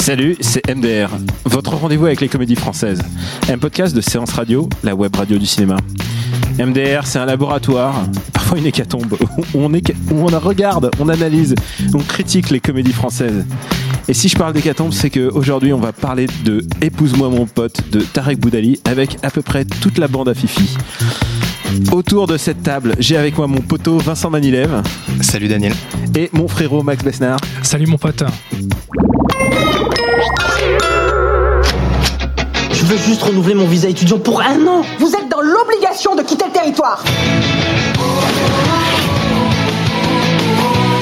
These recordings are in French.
Salut, c'est MDR, votre rendez-vous avec les comédies françaises. Un podcast de séance radio, la web radio du cinéma. MDR, c'est un laboratoire, parfois une hécatombe, où on, est, où on regarde, on analyse, on critique les comédies françaises. Et si je parle d'hécatombe, c'est qu'aujourd'hui, on va parler de Épouse-moi mon pote de Tarek Boudali avec à peu près toute la bande à Fifi. Autour de cette table, j'ai avec moi mon poteau Vincent Manilève Salut Daniel. et mon frérot Max Besnard. Salut mon pote. Veux juste renouveler mon visa étudiant pour un an. Vous êtes dans l'obligation de quitter le territoire.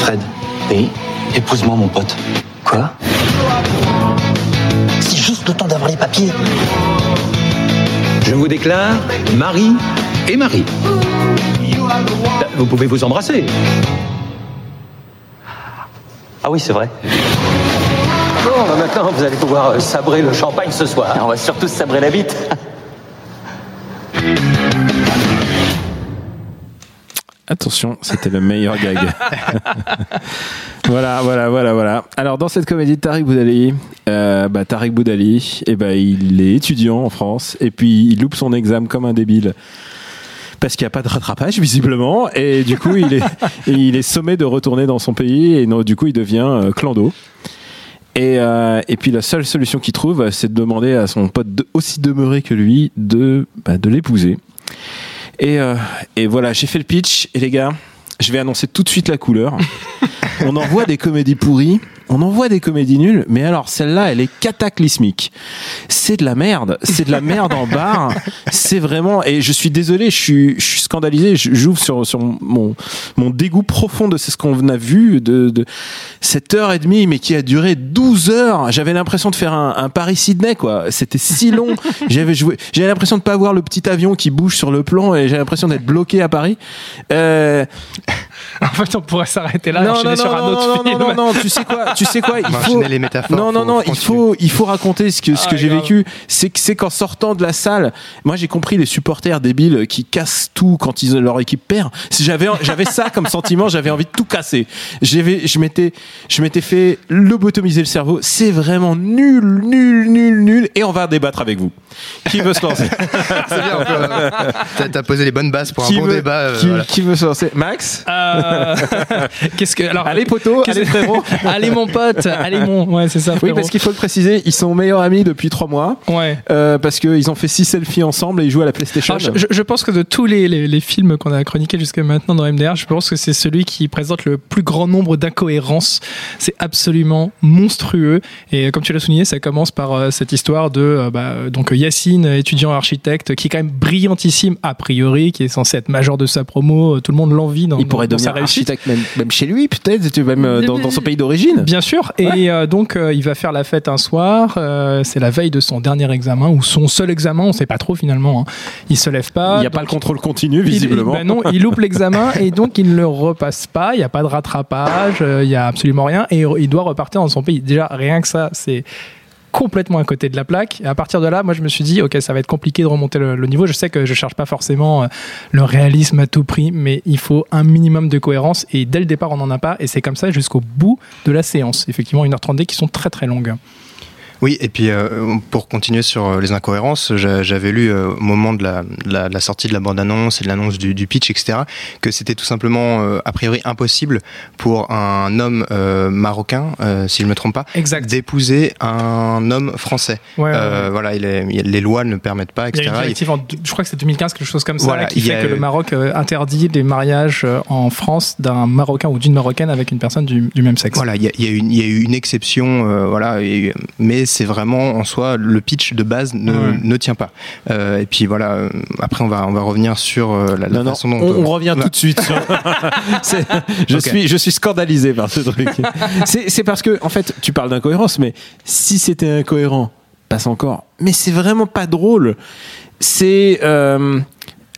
Fred. Oui. Épouse-moi, mon pote. Quoi? C'est juste le temps d'avoir les papiers. Je vous déclare Marie et Marie. Vous pouvez vous embrasser. Ah oui, c'est vrai. Bon, bah maintenant, vous allez pouvoir euh, sabrer le champagne ce soir. On va surtout se sabrer la bite. Attention, c'était le meilleur gag. voilà, voilà, voilà, voilà. Alors dans cette comédie de Tariq Boudali, euh, bah, Tariq Boudali, eh ben, il est étudiant en France et puis il loupe son examen comme un débile. Parce qu'il n'y a pas de rattrapage visiblement et du coup il est, il est sommé de retourner dans son pays et non, du coup il devient euh, clando. Et, euh, et puis la seule solution qu'il trouve, c'est de demander à son pote de- aussi demeuré que lui de, bah, de l'épouser. Et, euh, et voilà, j'ai fait le pitch. Et les gars, je vais annoncer tout de suite la couleur. on envoie des comédies pourries, on envoie des comédies nulles, mais alors celle-là, elle est cataclysmique. C'est de la merde, c'est de la merde en barre. C'est vraiment, et je suis désolé, je suis, je suis scandalisé. Je- J'ouvre sur, sur mon, mon dégoût profond de ce qu'on a vu de, de cette heure et demie, mais qui a duré 12 heures. J'avais l'impression de faire un, un Paris-Sydney, quoi. C'était si long. J'avais joué, j'avais l'impression de pas voir le petit avion qui bouge sur le plan et j'ai l'impression d'être bloqué à Paris. Euh, En fait, on pourrait s'arrêter là et non, enchaîner non, sur un autre film. non, non, non, tu sais quoi, tu sais quoi, il faut. les métaphores. Non, non, non, il faut, il faut raconter ce que, ce Ah, que j'ai grave. vécu. C'est que, c'est qu'en sortant de la salle, moi j'ai compris les supporters débiles qui cassent tout quand ils, leur équipe perd. Si j'avais, j'avais ça comme sentiment, j'avais envie de tout casser. J'avais, je m'étais, je m'étais fait lobotomiser le cerveau. C'est vraiment nul, nul, nul, nul. Et on va débattre avec vous. Qui veut se lancer? C'est bien. on peut, euh, T'as posé les bonnes bases pour un bon veut, débat. euh, qui, voilà. qui veut se lancer? Max? Euh, Qu'est-ce que alors Allez, poteau, allez, frérot. allez mon pote, allez mon ouais c'est ça. Oui, parce qu'il faut le préciser, ils sont meilleurs amis depuis trois mois. ouais. Euh, parce qu'ils ont fait six selfies ensemble et ils jouent à la PlayStation. Alors, je, pense que de tous les, les, les films qu'on a chroniqués jusqu'à maintenant dans MDR, je pense que c'est celui qui présente le plus grand nombre d'incohérences. C'est absolument monstrueux. Et comme tu l'as souligné, ça commence par euh, cette histoire de euh, bah, donc Yacine, étudiant architecte, qui est quand même brillantissime a priori, qui est censé être major de sa promo. euh, Tout le monde l'envie dans, il pourrait dans sa devenir réussite. architecte même, même chez lui, peut-être, même euh, dans, dans son pays d'origine. Bien sûr. Et euh, donc, euh, il va faire la fête un soir. euh, c'est la veille de son dernier examen ou son seul examen. On sait pas trop finalement. hein. Il se lève pas. Il n'y a donc pas le contrôle continu, il- visiblement. ben non, il loupe l'examen et donc il ne le repasse pas. Il n'y a pas de rattrapage. euh, Il y a absolument rien et il doit repartir dans son pays. Déjà, rien que ça, c'est complètement à côté de la plaque. Et à partir de là, moi, je me suis dit, ok, ça va être compliqué de remonter le, niveau. Je sais que je cherche pas forcément euh, le réalisme à tout prix, mais il faut un minimum de cohérence. Et dès le départ, on n'en a pas. Et c'est comme ça jusqu'au bout de la séance. Effectivement, 1h30 qui sont très très longues. Oui, et puis euh, pour continuer sur euh, les incohérences, j'a- j'avais lu euh, au moment de la, de la, de la sortie de la bande-annonce et de l'annonce du, du pitch, etc., que c'était tout simplement euh, a priori impossible pour un homme marocain, si je me trompe pas, d'épouser un homme français. Ouais, ouais, ouais. Voilà, il est- il y a- les lois ne le permettent pas, Il y a etc. une directive, en je crois que c'est 2015, quelque chose comme ça, Voilà, qui fait a- que le Maroc interdit les mariages en France d'un Marocain ou d'une Marocaine avec une personne du, du même sexe. Voilà, il y, a- il y a une- il y a eu une exception, voilà, mais c'est vraiment en soi le pitch de base ne, Ouais. ne tient pas. Euh, et puis voilà. euh, Après, on va on va revenir sur euh, la, la Non, non, façon dont on, on revient tout de suite. sur- C'est- je suis, je suis scandalisé par ce truc. C'est c'est parce que, en fait, tu parles d'incohérence, mais si c'était incohérent, passe encore. Mais c'est vraiment pas drôle. C'est euh,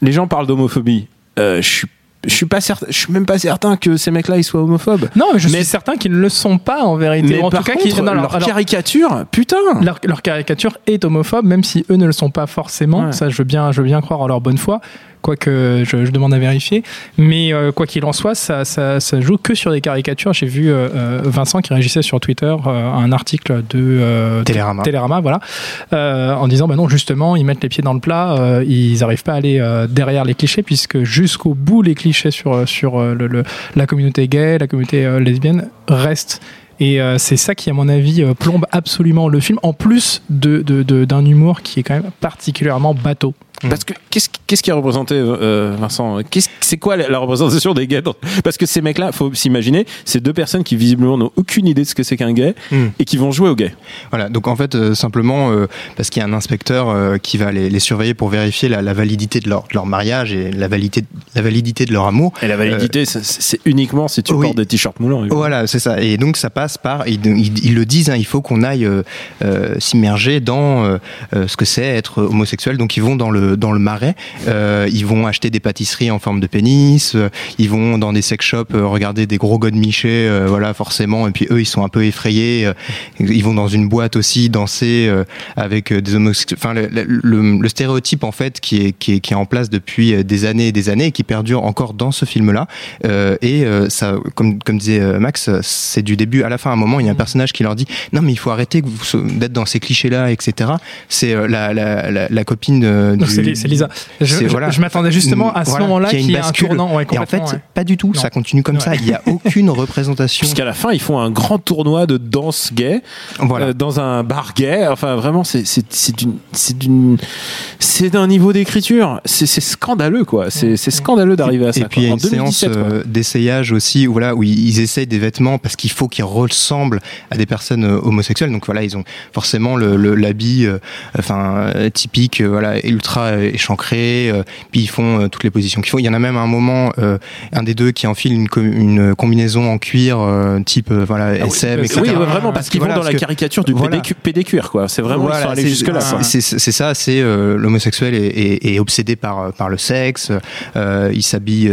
les gens parlent d'homophobie. Euh, je suis, je suis pas certain. Je suis même pas certain que ces mecs-là ils soient homophobes. Non, mais je Mais- suis certain qu'ils ne le sont pas en vérité. Mais en par tout cas, contre, non, leur alors- caricature, putain. leur, leur caricature est homophobe, même si eux ne le sont pas forcément. Ouais. Ça, je veux bien, je veux bien croire en leur bonne foi, quoique je, je demande à vérifier. Mais euh, quoi qu'il en soit, ça, ça, ça joue que sur des caricatures. J'ai vu euh, euh, Vincent qui réagissait sur Twitter à un article de Télérama. Télérama, voilà, en disant bah non, justement, ils mettent les pieds dans le plat, ils n'arrivent pas à aller derrière les clichés, puisque jusqu'au bout, les clichés sur, sur le- le- la communauté gay, la communauté lesbienne restent. Et euh, c'est ça qui, à mon avis, euh, plombe absolument le film, en plus de, de- de- d'un humour qui est quand même particulièrement bateau. Parce que qu'est-ce qu'est-ce qui est représenté, euh, Vincent Qu'est-ce- C'est quoi la, la représentation des gays dans- Parce que ces mecs-là, faut s'imaginer, c'est deux personnes qui visiblement n'ont aucune idée de ce que c'est qu'un gay Hmm. et qui vont jouer aux gays. Voilà, donc en fait, euh, simplement euh, parce qu'il y a un inspecteur euh, qui va les, les surveiller pour vérifier la, la validité de leur, de leur mariage et la validité, la validité de leur amour. Et la validité, c'est- uniquement si tu oui. portes des t-shirts moulants. évidemment. Voilà, c'est ça. Et donc ça passe par, ils, ils- ils le disent, hein, il faut qu'on aille euh, euh, s'immerger dans euh, euh, ce que c'est être homosexuel. Donc ils vont dans le dans le marais, euh, ils vont acheter des pâtisseries en forme de pénis, euh, ils vont dans des sex shops euh, regarder des gros godemichés, euh, voilà forcément. Et puis eux, ils sont un peu effrayés. euh, ils vont dans une boîte aussi danser euh, avec euh, des homosexuels. Enfin, le, le- le- stéréotype en fait qui est, qui est qui est en place depuis euh, des années et des années et qui perdure encore dans ce film-là. Euh, et euh, ça, comme, comme disait euh, Max, euh, c'est du début à la fin. À un moment, il y a un personnage qui leur dit non mais il faut arrêter d'être dans ces clichés-là, etc. C'est euh, la, la, la, la copine euh, du- c'est, Li- c'est Lisa. Je, voilà. m'attendais justement à ce Voilà, moment-là qu'il y ait un bascule. tournant. Ouais, Et en fait, ouais. pas du tout. Non. Ça continue comme ça. Il n'y a aucune représentation. Puisqu'à la fin, ils font un grand tournoi de danse gay Voilà. euh, dans un bar gay. Enfin, vraiment, c'est d'un niveau d'écriture. C'est scandaleux, quoi. C'est scandaleux d'arriver à ça. Et puis il y a une séance 2017, quoi. euh, d'essayage aussi où voilà où ils essayent des vêtements parce qu'il faut qu'ils ressemblent à des personnes euh, homosexuelles. Donc voilà, ils ont forcément le le- l'habit enfin typique euh, voilà ultra euh, échancré. euh, puis ils font euh, toutes les positions qu'il faut. Il y en a même un moment un des deux qui enfile une, co- une combinaison en cuir type voilà Ah oui, SM oui, etc. Oui, vraiment, parce qu'ils Voilà, vont dans la caricature du voilà. PD, pédicure, quoi. C'est vraiment, Voilà, c'est- ça, c'est l'homosexuel est, est- est obsédé par par le sexe. il s'habille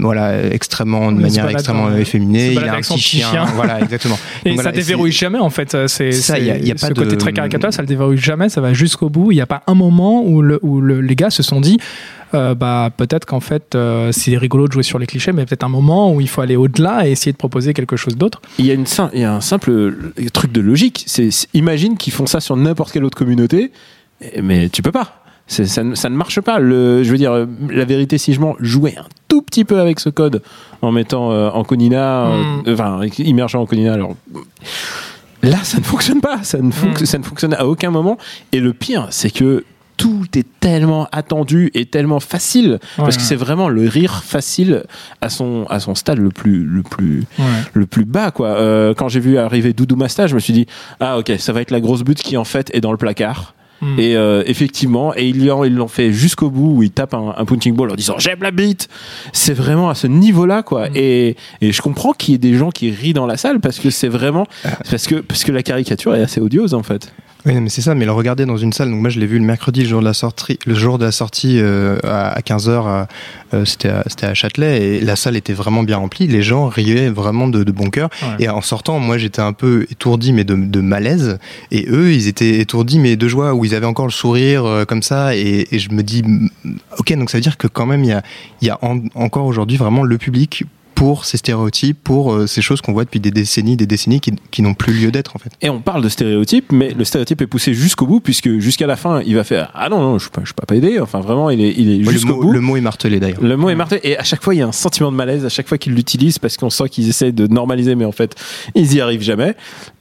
voilà extrêmement de manière extrêmement efféminée. Il a un petit chien. chien. Voilà, exactement. Et Donc ça déverrouille jamais en fait. C'est ça, il y a- il y a ce côté très caricatural, ça le déverrouille jamais. Ça va jusqu'au bout. Il n'y a pas un moment où, le, où le- les gars se sont dit. euh, bah peut-être qu'en fait euh, c'est rigolo de jouer sur les clichés mais peut-être un moment où il faut aller au-delà et essayer de proposer quelque chose d'autre Il y a une sim- il y a un simple truc de logique. C'est imagine qu'ils font ça sur n'importe quelle autre communauté, mais tu peux pas. Ça, ne- ça ne marche pas. Le, je veux dire, euh, la vérité, si je mens, jouer un tout petit peu avec ce code en mettant euh, en Conina, euh, Mm. enfin, immergeant en Conina. Alors, là, ça ne fonctionne pas. Ça ne, fonc- Mm. ça ne fonctionne à aucun moment. Et le pire, c'est que tout est tellement attendu et tellement facile parce que Ouais. c'est vraiment le rire facile à son à son stade le plus le plus le plus bas quoi. Euh, quand j'ai vu arriver Doudou Masta, je me suis dit ah ok ça va être la grosse butte qui en fait est dans le placard. Mm. Et euh, effectivement, et ils l'ont ils l'ont fait jusqu'au bout où ils tapent un, un punching ball en disant j'aime la bite. C'est vraiment à ce niveau-là quoi. Mm. Et, et je comprends qu'il y ait des gens qui rient dans la salle parce que c'est vraiment Ah. parce que parce que la caricature est assez odieuse en fait. Oui, mais c'est ça, mais le regarder dans une salle. Donc moi, je l'ai vu le mercredi, le jour de la sortie, le jour de la sortie euh, à, 15h, c'était à, c'était à Châtelet, et la salle était vraiment bien remplie. Les gens riaient vraiment de, de bon cœur. Ouais. Et en sortant, moi, j'étais un peu étourdi, mais de, de malaise. Et eux, ils étaient étourdis, mais de joie, où ils avaient encore le sourire euh, comme ça. Et, et je me dis, ok, donc ça veut dire que quand même, il y a, il y a en- encore aujourd'hui vraiment le public pour ces stéréotypes, pour euh, ces choses qu'on voit depuis des décennies, des décennies qui, qui n'ont plus lieu d'être en fait. Et on parle de stéréotype, mais le stéréotype est poussé jusqu'au bout, puisque jusqu'à la fin, il va faire Ah non, non, je ne suis pas aidé. Enfin, vraiment, il est, il est le, jusqu'au mot, bout. le mot est martelé d'ailleurs. Le mot est martelé. Et à chaque fois, il y a un sentiment de malaise à chaque fois qu'ils l'utilisent parce qu'on sent qu'ils essayent de normaliser, mais en fait, ils y arrivent jamais.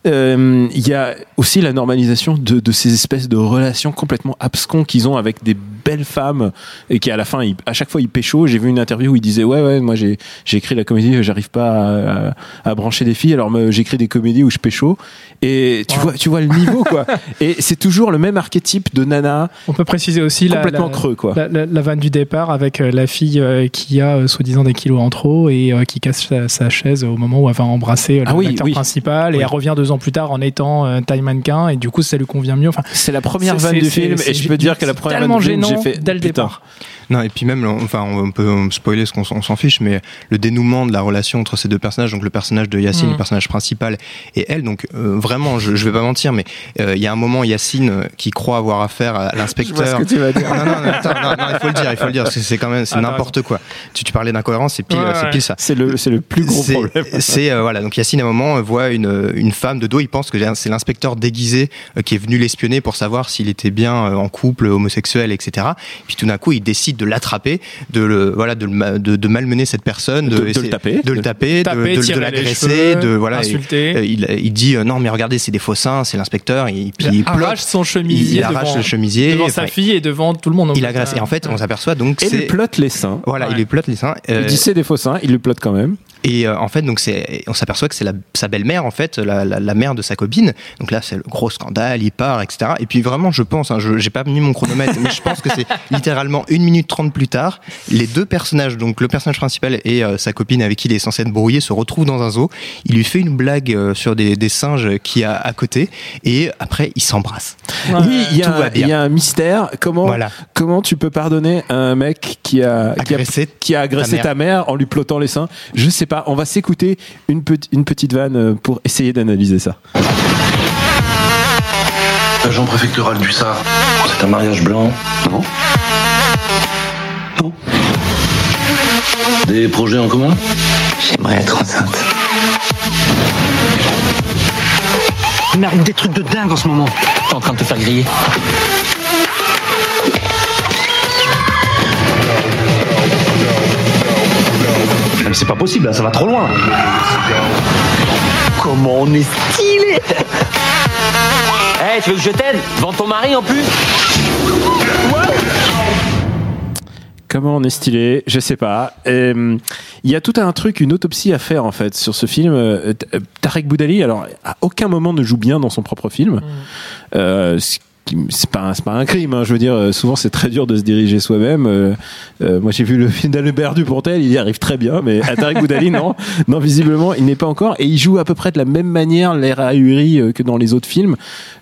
Euh, Il y a aussi la normalisation de, de ces espèces de relations complètement abscons qu'ils ont avec des belle femme et qui à la fin, il- à chaque fois, il pécho. J'ai vu une interview où il disait ouais ouais, moi j'ai écrit la comédie, j'arrive pas à, à- à brancher des filles, alors j'écris des comédies où je pécho. Et tu vois, tu vois le niveau quoi. Et c'est toujours le même archétype de nana On peut préciser aussi complètement la- creux quoi. La, vanne du départ avec euh, la fille euh, qui a euh, soi-disant des kilos en trop et qui casse sa, sa chaise au moment où elle va embrasser Ah l'acteur oui. principal et elle revient deux ans plus tard en étant taille mannequin et du coup ça lui convient mieux. Enfin, C'est la première vanne du film et je peux dire que la première vanne du film, j'ai gênant fait dès le départ. Non, et puis même, enfin, on peut spoiler ce qu'on s'en- fiche, mais le dénouement de la relation entre ces deux personnages, donc le personnage de Yacine, Mm. le personnage principal, et elle, donc euh, vraiment, je, je vais pas mentir, mais euh, il y a un moment, Yacine euh, qui croit avoir affaire à l'inspecteur. tu vas dire. Non, non, non, attends, non, non, il faut le dire, il faut le dire, parce que c'est quand même, c'est Ah, n'importe quoi. Tu, tu parlais d'incohérence, c'est pile, Ouais, c'est ouais. pile ça. C'est le, c'est le plus gros problème. C'est euh, voilà, donc Yacine à un moment voit une, une femme de dos, il pense que c'est l'inspecteur déguisé qui est venu l'espionner pour savoir s'il était bien en couple, homosexuel, etc. Puis tout d'un coup, il décide de l'attraper, de le voilà, de, le de, de malmener cette personne, De- de le taper. de le taper, de, Taper, de- de tirer les l'agresser, cheveux, de voilà, insulter. euh, il, il dit euh, non mais regardez, c'est des faux seins, c'est l'inspecteur, et puis il, Il arrache son il, chemisier il arrache devant, le chemisier, devant sa fille et devant tout le monde. il agresse. Et en fait, on s'aperçoit donc Et il plotte les seins. voilà, Ouais. il lui plotte les seins. Il euh, dit c'est des faux seins, il lui plotte quand même. Et euh, en fait, donc c'est, on s'aperçoit que c'est sa belle-mère, en fait, la, la, la mère de sa copine. Donc là, c'est le gros scandale, il part, etc. Et puis vraiment, je pense, hein, je j'ai pas mis mon chronomètre, mais je pense que c'est littéralement une minute trente plus tard, les deux personnages, donc le personnage principal et euh, sa copine avec qui il est censé être brouillé, se retrouvent dans un zoo. Il lui fait une blague euh, sur des, des singes qui a à côté, et après, ils s'embrassent. oui, il y, a, un- bien. il y a un mystère. Comment, Voilà. comment tu peux pardonner à un mec qui a, qui a, Agressé qui a agressé ta ta mère. en lui plottant les seins? Je sais pas. On va s'écouter une, petite une petite vanne euh, pour essayer d'analyser ça. Agent préfectoral du Sar. C'est un mariage blanc. Non Non. Des projets en commun? J'aimerais être enceinte. Il m'arrive des trucs de dingue en ce moment. T'es en train de te faire griller. C'est pas possible, là, ça va trop loin. Comment on est stylé Eh, tu veux que je t'aide Vends ton mari en plus Comment on est stylé Je sais pas. Euh, Il y a tout un truc, une autopsie à faire en fait sur ce film. Euh, euh, Tarek Boudali, alors à aucun moment ne joue bien dans son propre film. Euh, ce qui- c'est pas c'est pas un crime hein, je veux dire euh, souvent c'est très dur de se diriger soi-même Euh, euh, moi j'ai vu le film d'Albert Dupontel il y arrive très bien mais à Tarek Boudali non non visiblement il n'est pas encore et il joue à peu près de la même manière l'air ahuri euh, que dans les autres films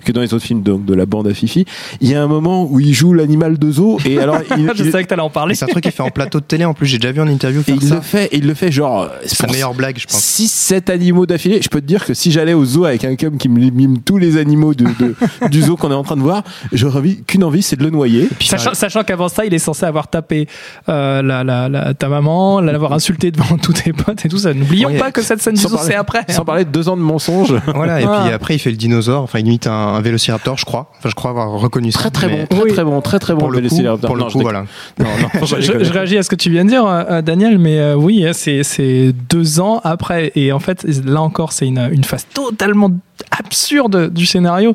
que dans les autres films donc de la bande à Fifi il y a un moment où il joue l'animal de zoo et alors il, Je il- savais que t'allais en parler. Et c'est un truc qu'il fait en plateau de télé, en plus, j'ai déjà vu en interview et faire il ça. le fait, et il le fait genre. C'est sa meilleure blague, je pense. 6 7 animaux d'affilée. Je peux te dire que si j'allais au zoo avec un cum qui me mime tous les animaux de, de- du zoo qu'on est en train de voir, j'aurais envie- qu'une envie, c'est de le noyer. Sachant, sachant qu'avant ça, il est censé avoir tapé euh, la, la, la- ta maman, l'avoir insulté devant tous tes potes et tout ça. N'oublions Ouais. pas que cette scène du zoo, c'est après. Sans parler de deux ans de mensonges. Voilà, et Ah. puis après, il fait le dinosaure, enfin, il imite un, un vélociraptor, je crois. Enfin, je crois avoir reconnu ça. Très très bon, très Oui. très bon, très très bon. Pour le coup, Vélociraptor. pour le Non, je coup, voilà. Non, non, faut Je, réagis à ce que tu viens de dire, euh, euh, Daniel, mais euh, oui, hein, c'est c'est deux ans après. Et en fait, là encore, c'est une, une phase totalement absurde du scénario.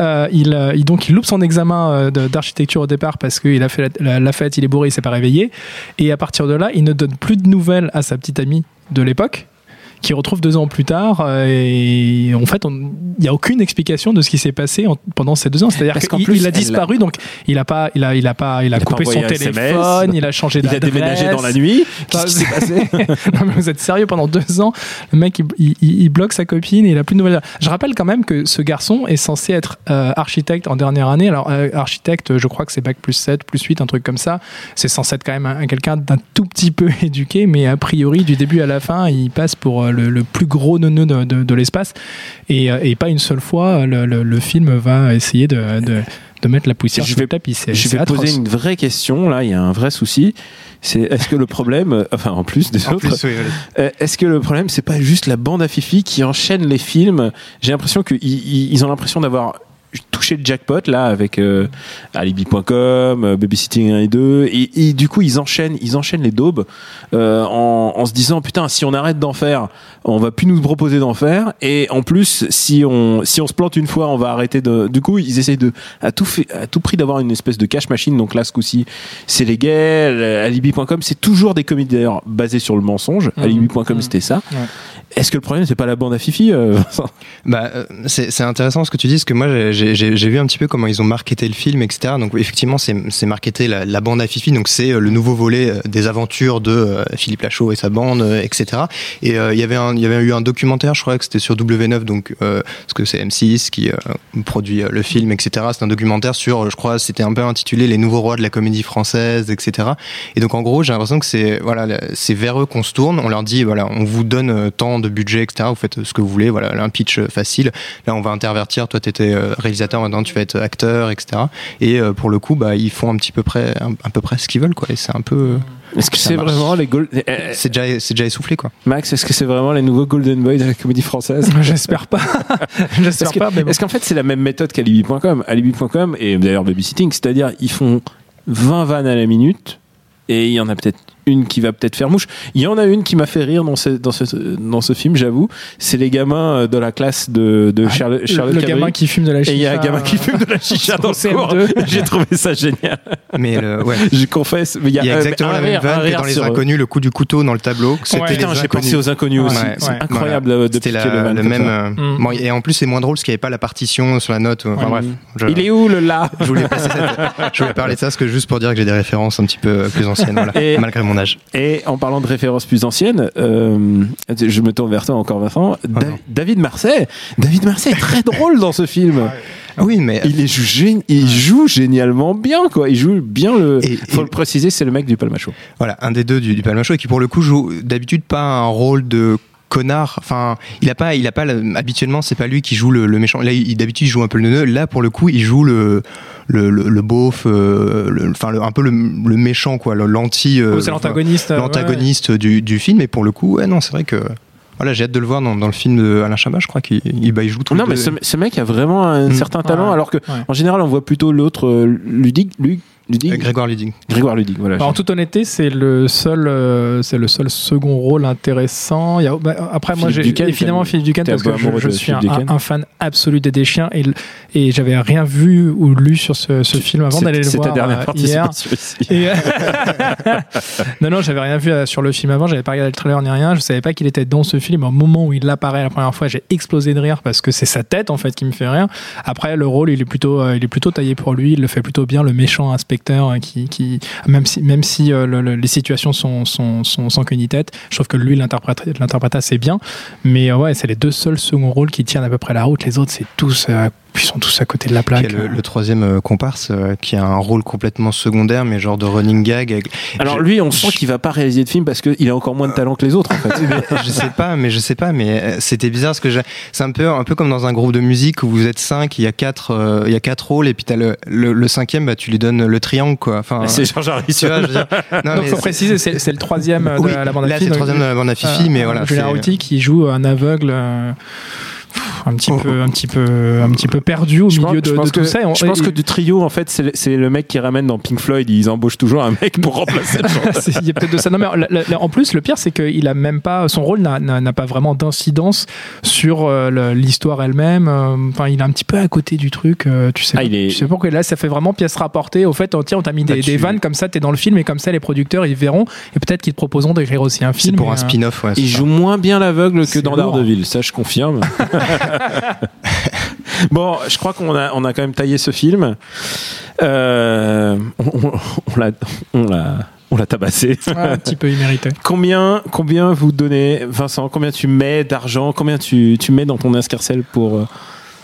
Euh, il, euh, il- donc, il loupe son examen euh, d'architecture au départ parce qu'il a fait la fête, il est bourré, il s'est pas réveillé. Et à partir de là, il ne donne plus de nouvelles à sa petite amie de l'époque qui retrouve deux ans plus tard euh, et en fait il n'y a aucune explication de ce qui s'est passé en- pendant ces deux ans. C'est à dire Parce qu'en qu'il plus, il a disparu donc il a pas il a il a pas il a Il a coupé son téléphone il a changé Il a d'adresse. déménagé dans la nuit. Qu'est-ce qui s'est passé non mais vous êtes sérieux pendant deux ans le mec il, bloque sa copine et il a plus de nouvelles. Je rappelle quand même que ce garçon est censé être euh, architecte en dernière année. Alors euh, architecte je crois que c'est bac plus 7 plus 8 un truc comme ça. C'est censé être quand même un, un quelqu'un d'un tout petit peu éduqué mais a priori du début à la fin il passe pour euh, le, le plus gros neuneu de, de- de l'espace et, euh, et pas une seule fois le, le- le film va essayer de, de, de mettre la poussière Je sur vais- le tapis Je vais atroce. poser une vraie question. Là, il y a un vrai souci. C'est est-ce que le problème, euh, enfin en plus des En autres, plus, oui, oui. Euh, Est-ce que le problème, c'est pas juste la bande à Fifi qui enchaîne les films? J'ai l'impression qu'ils ils- ils ont l'impression d'avoir touché le jackpot là avec euh, alibi.com, euh, babysitting 1 et 2 et, et du coup ils enchaînent ils enchaînent les daubes euh, en, en se disant putain si on arrête d'en faire on va plus nous proposer d'en faire. Et en plus si on si on se plante une fois on va arrêter de du coup ils essayent de à tout fait, à tout prix d'avoir une espèce de cash machine. Donc là ce coup-ci c'est les gays. Alibi.com c'est toujours des comédies d'ailleurs basées sur le mensonge. Mhm. alibi.com c'était ça. Ouais. Est-ce que le problème c'est pas la bande à Fifi euh, Bah, euh, c'est intéressant ce que tu dis, parce que moi j'ai- vu un petit peu comment ils ont marketé le film, etc. Donc effectivement, c'est marketé la, bande à Fifi, donc c'est euh, le nouveau volet des aventures de Philippe Lachaud et sa bande, etc. Et il y avait y avait eu un documentaire, je crois que c'était sur W9, donc parce que c'est M6 qui produit le film, etc. C'est un documentaire sur, je crois, c'était un peu intitulé Les nouveaux rois de la comédie française, etc. Et donc en gros, j'ai l'impression que c'est voilà, vers eux qu'on se tourne. On leur dit voilà, on vous donne euh, tant de budget, etc. Vous faites ce que vous voulez. Voilà, un pitch euh, facile. Là, on va intervertir. Toi, t'étais euh, réalisateur, maintenant tu vas être acteur, etc. Et euh, pour le coup, bah, ils font un petit peu près, un, un peu près ce qu'ils veulent, quoi. Et c'est un peu, est-ce que c'est vraiment les gold euh, c'est déjà, c'est déjà essoufflé, quoi. Max est-ce que c'est vraiment les nouveaux Golden Boys de la comédie française? J'espère pas. J'espère Est-ce que- pas, bon. est-ce qu'en fait c'est la même méthode qu'Alibi.com Alibi.com et d'ailleurs babysitting, c'est-à-dire ils font 20 vannes à la minute et il y en a peut-être une qui va peut-être faire mouche. Il y en a une qui m'a fait rire dans ce, dans ce, dans ce film, j'avoue. C'est les gamins euh, de la classe de, de Charlotte, le, Charlotte le gamin qui fume de la Et chicha. il y a un gamin qui fume de la chicha dans le cours. CM2. J'ai trouvé ça génial. Mais le, ouais. Je confesse. mais Il y a euh, exactement un la même vanne que dans Les sur- Inconnus, le coup du couteau dans le tableau. C'était Ouais. Putain, j'ai pensé aux inconnus aussi. Ouais, c'est incroyable voilà. de, piquer la- le même. euh, Mm. bon, et en plus, c'est moins drôle parce qu'il n'y avait pas la partition sur la note. Enfin Ouais. bref. je- Il est où le là? Je voulais, passer cette- je voulais parler de ça parce que juste pour dire que j'ai des références un petit peu plus anciennes, voilà, Et- malgré mon Et en parlant de références plus anciennes, euh, je me tourne vers toi encore Vincent. Da- non. David Marseille, David Marseille est très drôle dans ce film. Ah oui, mais Il, est joue, gé- il joue génialement bien quoi. Il joue bien le. Et- faut et- le préciser, c'est le mec du Palmacho. voilà, un des deux du, du Palma Show et qui pour le coup joue d'habitude pas un rôle de connard. Enfin, il a pas, il a pas. le- habituellement, c'est pas lui qui joue le, le méchant. Là, il, d'habitude, il joue un peu le neuneu. Là, pour le coup, il joue le le, le, le beauf, euh, enfin un peu le, le méchant quoi, le- l'anti. euh, Oh, c'est l'antagoniste. euh, l'antagoniste du, du film. Et pour le coup, ouais, non, c'est vrai que. Voilà, j'ai hâte de le voir dans, dans le film de Alain Chabat, je crois qu'il il, bah, il joue tout Non mais ce, ce mec a vraiment un Mm. certain talent, Ouais. alors que Ouais. en général on voit plutôt l'autre euh, Ludig, Ludig, Euh, Grégoire Luding. Grégoire Ludig. Voilà. Bah, en toute honnêteté, c'est le seul, euh, c'est le seul second rôle intéressant. Il y a, bah, après, moi, Philippe j'ai Duquesne, évidemment Philippe Duquesne parce que je, suis un, fan absolu des Deschiens et, et j'avais rien vu ou lu sur ce, ce film avant C'est- d'aller le voir ta dernière euh, hier. Et- non, non, j'avais rien vu euh, sur le film avant, j'avais pas regardé le trailer ni rien, je savais pas qu'il était dans ce film. Au moment où il apparaît la première fois, j'ai explosé de rire parce que c'est sa tête en fait qui me fait rire. Après, le rôle, il est plutôt, euh, il est plutôt taillé pour lui, il le fait plutôt bien, le méchant inspecteur euh, qui, même si, même si euh, le- le- les situations sont, sont, sont sans queue ni tête, je trouve que lui l'interprète, l'interprète assez bien. Mais euh, ouais, c'est les deux seuls seconds rôles qui tiennent à peu près la route. Les autres, c'est tous, euh, ils sont tous à côté de la plaque. le, le troisième euh, comparse euh, qui a un rôle complètement secondaire, mais genre de running gag. avec- Alors Je- lui, on sent qu'il va pas réaliser de film parce qu'il a encore moins de talent que les autres en fait. je sais pas, mais je sais pas, mais euh, c'était bizarre parce que c'est un peu, un peu comme dans un groupe de musique où vous êtes cinq, il y a quatre, euh, il y a quatre rôles et puis t'as le, le, le cinquième, bah tu lui donnes le triangle quoi. Enfin, c'est Georges tu Harrison. vois, je veux dire, non, Donc, mais faut c'est- préciser, c'est c'est le troisième euh, de Oui, la bande à là c'est le troisième de la bande à Fifi, Euh, mais voilà. Julien c'est- Routy qui joue un aveugle euh, un petit Oh. peu un petit peu un petit peu perdu au Je milieu de, pense de tout que, ça et on- je pense et- que du trio, en fait, c'est le, c'est le mec qui ramène dans Pink Floyd. Ils embauchent toujours un mec pour remplacer. C'est- Il y a peut-être de ça. Non, mais la- la- en plus, le pire, c'est qu'il a même pas son rôle n'a- pas vraiment d'incidence sur euh, l'histoire elle-même. Euh, Enfin, il est un petit peu à côté du truc. euh, tu sais, Ah, il est- tu sais pourquoi là, ça fait vraiment pièce rapportée. Au fait, oh, tiens, on t'a mis des, Bah, tu- des vannes comme ça, t'es dans le film et comme ça, les producteurs ils verront et peut-être qu'ils te proposeront d'écrire aussi un C'est film. pour et, un spin-off, ouais. c'est Il ça. joue moins bien l'aveugle que C'est dans. Daredevil, ça je confirme. bon, je crois qu'on a, on a quand même taillé ce film. Euh, on on- on l'a, tabassé. ouais, un petit peu immérité. Combien, combien vous donnez, Vincent? Combien tu mets d'argent? Combien tu, tu mets dans ton escarcelle pour euh,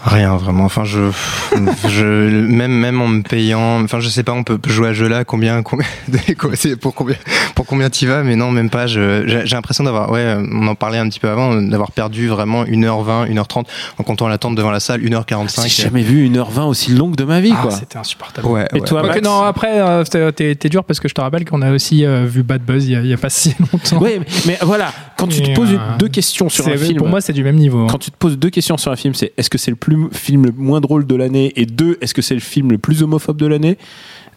Rien vraiment. Enfin, je, je, même, même en me payant, enfin, je sais pas, on peut jouer à ce jeu-là. Combien, combien, c'est pour combien, pour combien t'y vas Mais non, même pas. J'ai l'impression d'avoir, ouais, on en parlait un petit peu avant, d'avoir perdu vraiment 1h20, 1h30 en comptant l'attente devant la salle, 1h45. J'ai jamais vu 1h20 aussi longue de ma vie, Ah. C'était insupportable. Ouais, Et ouais. toi, Quoique, Max non, après, euh, t'es- dur parce que je te rappelle qu'on a aussi euh, vu Bad Buzz il y a, il y a pas si longtemps. Oui, mais, mais voilà, quand tu Et, te poses euh, deux questions sur un film, Pour moi, c'est du même niveau. hein. quand tu te poses deux questions sur un film, c'est est-ce que c'est le plus film le moins drôle de l'année et deux, est-ce que c'est le film le plus homophobe de l'année?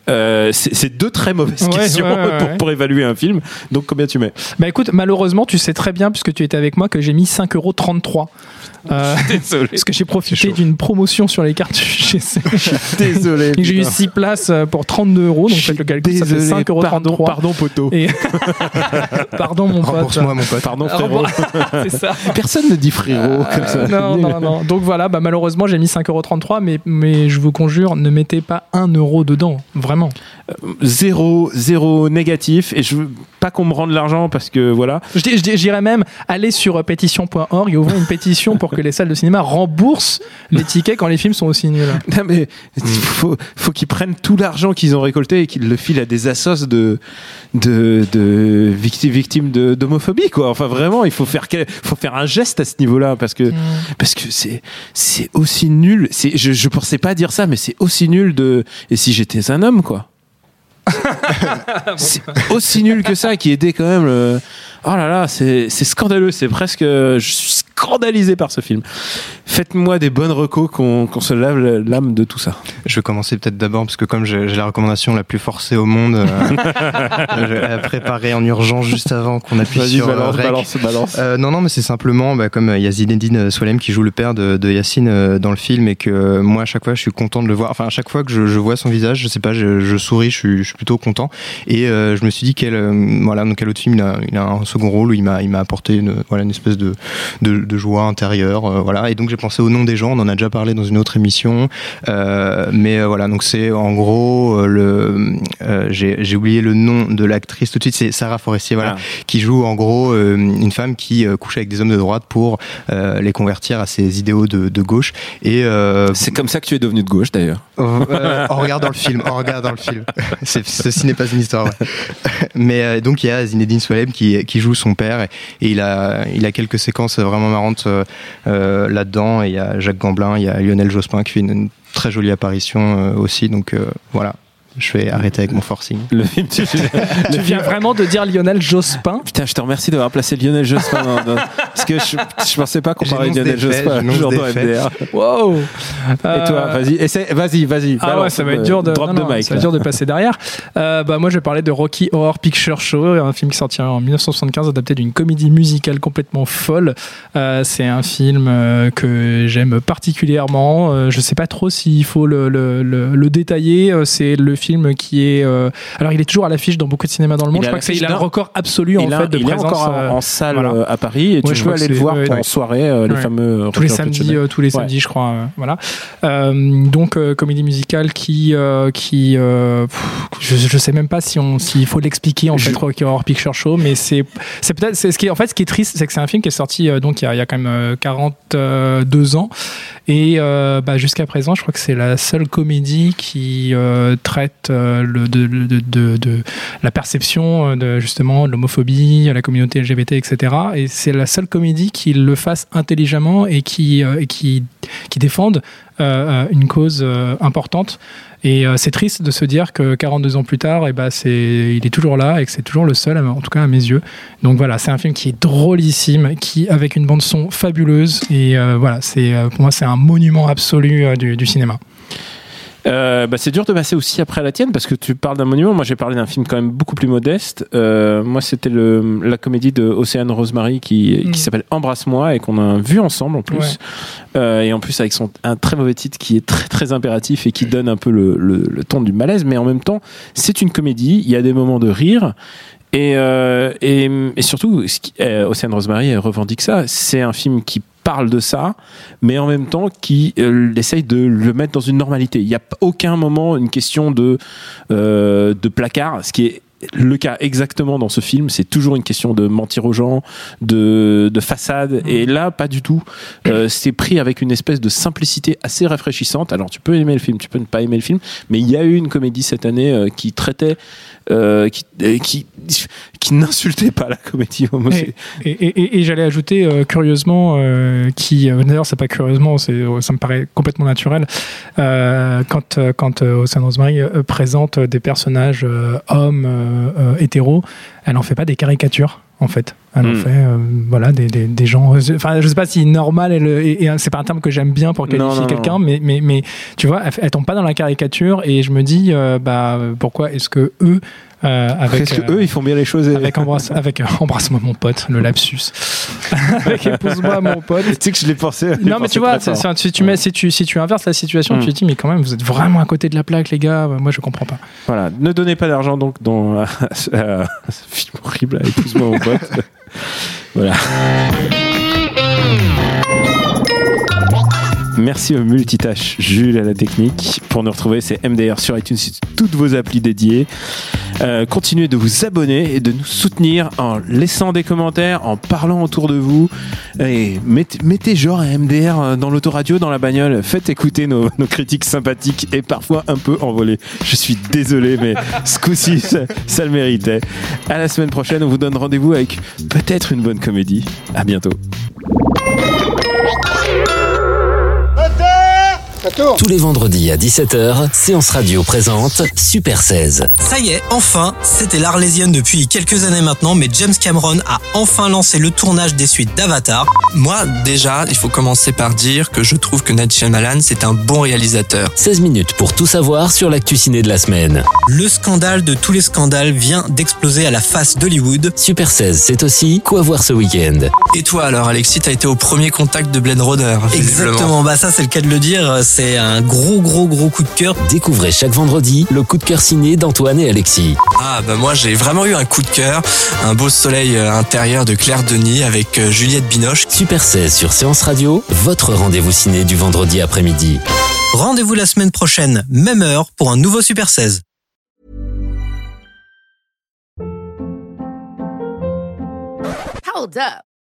Euh, c'est deux très mauvaises Ouais, questions ouais, ouais, pour, évaluer un film. Donc combien tu mets? Bah écoute, malheureusement, tu sais très bien, puisque tu étais avec moi, que j'ai mis 5,33€. Euh, Désolé. parce que j'ai profité d'une promotion sur les cartes chez Désolé. J'ai eu putain. 6 places euh, pour 32 euros, donc faites le calcul, ça fait Désolé. 5,33€. Pardon, pardon, poteau. Et... Pardon mon pote. Rembourse-moi, mon pote. Pardon, frérot. C'est ça. Personne ne dit frérot comme ça. Euh, non, non, non. Donc voilà, bah, malheureusement, j'ai mis 5,33€, mais, mais je vous conjure, ne mettez pas 1 euro dedans. Vraiment. Zéro, zéro négatif. Et je veux pas qu'on me rende l'argent parce que voilà. J'irais même aller sur euh, pétition.org et ouvrir une pétition pour que les salles de cinéma remboursent les tickets quand les films sont aussi nuls. Non, mais faut, faut qu'ils prennent tout l'argent qu'ils ont récolté et qu'ils le filent à des assos de, de, de victimes, d'homophobie, quoi. Enfin, vraiment, il faut faire, faut faire un geste à ce niveau-là parce que, parce que c'est, c'est aussi nul. C'est, je, je pensais pas dire ça, mais c'est aussi nul de, et si j'étais un homme, quoi. aussi nul que ça qui aidait quand même le... Oh là là, c'est scandaleux, c'est presque... Je suis scandalisé par ce film. Faites-moi des bonnes recos qu'on se lave l'âme de tout ça. Je vais commencer peut-être d'abord parce que comme j'ai la recommandation la plus forcée au monde, euh, je la préparer en urgence juste avant qu'on appuie sur euh, balance, rec. balance, balance. Euh, non, non, mais c'est simplement bah, comme euh, il y a Zinedine Soilem qui joue le père de, de Yacine euh, dans le film et que euh, moi à chaque fois je suis content de le voir. Enfin à chaque fois que je, je vois son visage, je sais pas, je, je souris, je suis, je suis plutôt content. Et euh, je me suis dit quel euh, voilà dans quel autre film? Il a, il a un second rôle où il m'a il m'a apporté une voilà une espèce de de, de joie intérieure euh, voilà. Et donc j'ai pensé au nom des gens. On en a déjà parlé dans une autre émission. Euh, mais euh, voilà donc c'est en gros le j'ai j'ai oublié le nom de l'actrice tout de suite. C'est Sarah Forestier voilà Ah. qui joue en gros une femme qui couche avec des hommes de droite pour les convertir à ses idéaux de, de gauche. Et C'est comme ça que tu es devenu de gauche d'ailleurs. Euh, en regardant le film, en regardant le film. Ceci n'est pas une histoire. ouais. Mais euh, donc il y a Zinedine Soilem qui, qui joue son père et, et il a il a quelques séquences vraiment marrantes euh, euh, là-dedans. Et il y a Jacques Gamblin, il y a Lionel Jospin qui fait une, une très jolie apparition euh, aussi. Donc euh, voilà, je vais arrêter avec mon forcing. Le film, tu, Tu viens vraiment de dire Lionel Jospin? Putain, je te remercie d'avoir placé Lionel Jospin dans- dans- parce que je, je pensais pas qu'on parlait de J'énonce Lionel Jospin toujours des dans. MDR. Wow Et toi, vas-y, essaie, vas-y, vas-y. Ah balance, ouais, ça va euh, être dur de, drop non, de non, mic. ça va être dur de passer derrière. Euh, bah, moi, je vais parler de Rocky Horror Picture Show, un film qui sortira en 1975, adapté d'une comédie musicale complètement folle. Euh, c'est un film euh, que j'aime particulièrement. Euh, je sais pas trop s'il faut le, le, le, le détailler. Euh, C'est le film qui est. euh, alors, il est toujours à l'affiche dans beaucoup de cinémas dans le monde. Il Je est à crois que c'est l'affiche il a d'un- record absolu en il a- fait de il est présence. encore en, euh, en salle voilà. euh, à Paris et Ouais, tu je peux aller le voir ouais, en soirée, euh, les fameux tous les samedis, euh, tous les Ouais. samedis, je crois. euh, voilà. Euh, donc euh, comédie musicale qui, euh, qui, euh, pff, je, je sais même pas si on, s'il faut l'expliquer en Je- fait Rocky Horror Picture Show, mais c'est, c'est peut-être, c'est ce qui est, en fait, ce qui est triste, c'est que c'est un film qui est sorti euh, donc il y a, il y a quand même euh, 42 ans et euh, bah, jusqu'à présent, je crois que c'est la seule comédie qui euh, traite euh, le, de, de, de, de la perception euh, de justement de l'homophobie, la communauté LGBT, etc. Et c'est la seule comédie qui le fasse intelligemment et qui, euh, qui, qui défende euh, euh, une cause euh, importante. Et c'est triste de se dire que 42 ans plus tard, et bah, c'est, il est toujours là et que c'est toujours le seul, en tout cas à mes yeux. Donc voilà, c'est un film qui est drôlissime, qui avec une bande son fabuleuse. Et voilà, c'est pour moi c'est un monument absolu du cinéma. Euh, bah, c'est dur de passer aussi après la tienne parce que tu parles d'un monument. Moi, j'ai parlé d'un film quand même beaucoup plus modeste. Euh, moi, c'était la comédie de Océane Rosemary qui, Mm. qui s'appelle Embrasse-moi et qu'on a vu ensemble en plus. Ouais. Euh, et en plus, avec son, un très mauvais titre qui est très très impératif et qui donne un peu le, le, le ton du malaise. Mais en même temps, c'est une comédie. Il y a des moments de rire. Et, et, et surtout, ce qui, Océane Rosemary elle revendique ça. C'est un film qui parle de ça, mais en même temps qui euh, essaye de le mettre dans une normalité. Il n'y a aucun moment une question de, euh, de placard, ce qui est le cas exactement dans ce film, c'est toujours une question de mentir aux gens, de, de façade, et là, pas du tout. Euh, c'est pris avec une espèce de simplicité assez rafraîchissante. Alors, tu peux aimer le film, tu peux ne pas aimer le film, mais il y a eu une comédie cette année euh, qui traitait, euh, qui, qui, qui n'insultait pas la comédie homosexuelle. Et, et- et- et j'allais ajouter curieusement, qui d'ailleurs c'est pas curieusement, c'est ça me paraît complètement naturel. quand quand Rosemary présente des personnages hommes euh, euh, hétéros, elle en fait pas des caricatures. en fait. Elles ont Mm. fait, euh, voilà, des, des, des gens. Enfin, je sais pas si normal et, et c'est pas un terme que j'aime bien pour qualifier quelqu'un, mais, mais, mais tu vois, elles, elles tombent pas dans la caricature et je me dis, euh, bah, pourquoi est-ce que eux, avec. Qu'est-ce que euh, eux, ils font bien les choses et- avec embrasse, avec euh, embrasse-moi mon pote, le lapsus. avec épouse-moi mon pote. Tu sais que je l'ai pensé. je l'ai Non mais pensé tu vois, c'est- si tu mets, si tu, si tu inverses la situation, Mm. tu te dis mais quand même vous êtes vraiment à côté de la plaque les gars. Moi je comprends pas. Voilà, ne donnez pas d'argent donc dans à ce film horrible, épouse-moi mon pote. voilà. Merci au multitâche Jules à la technique. Pour nous retrouver, c'est MDR sur iTunes, toutes vos applis dédiées. Euh, continuez de vous abonner et de nous soutenir en laissant des commentaires, en parlant autour de vous. Et mettez, genre un MDR dans l'autoradio, dans la bagnole. Faites écouter nos, nos critiques sympathiques et parfois un peu envolées. Je suis désolé, mais ce coup-ci, ça, ça le méritait. À la semaine prochaine, on vous donne rendez-vous avec peut-être une bonne comédie. À bientôt. Tous les vendredis à 17h, Séance Radio présente Super 16. Ça y est, enfin, c'était l'Arlésienne depuis quelques années maintenant, mais James Cameron a enfin lancé le tournage des suites d'Avatar. Moi, déjà, il faut commencer par dire que je trouve que Night Shyamalan, c'est un bon réalisateur. 16 minutes pour tout savoir sur l'actu ciné de la semaine. Le scandale de tous les scandales vient d'exploser à la face d'Hollywood. Super 16, c'est aussi quoi voir ce week-end. Et toi alors, Alexis, t'as été au premier contact de Blade Runner. Exactement, bah ça c'est le cas de le dire, c'est un gros gros gros coup de cœur. Découvrez chaque vendredi le coup de cœur ciné d'Antoine et Alexis. Ah bah moi j'ai vraiment eu un coup de cœur, un beau soleil euh, intérieur de Claire Denis avec euh, Juliette Binoche. Super 16 sur Séance Radio, votre rendez-vous ciné du vendredi après-midi. Rendez-vous la semaine prochaine, même heure, pour un nouveau Super 16. Hold up.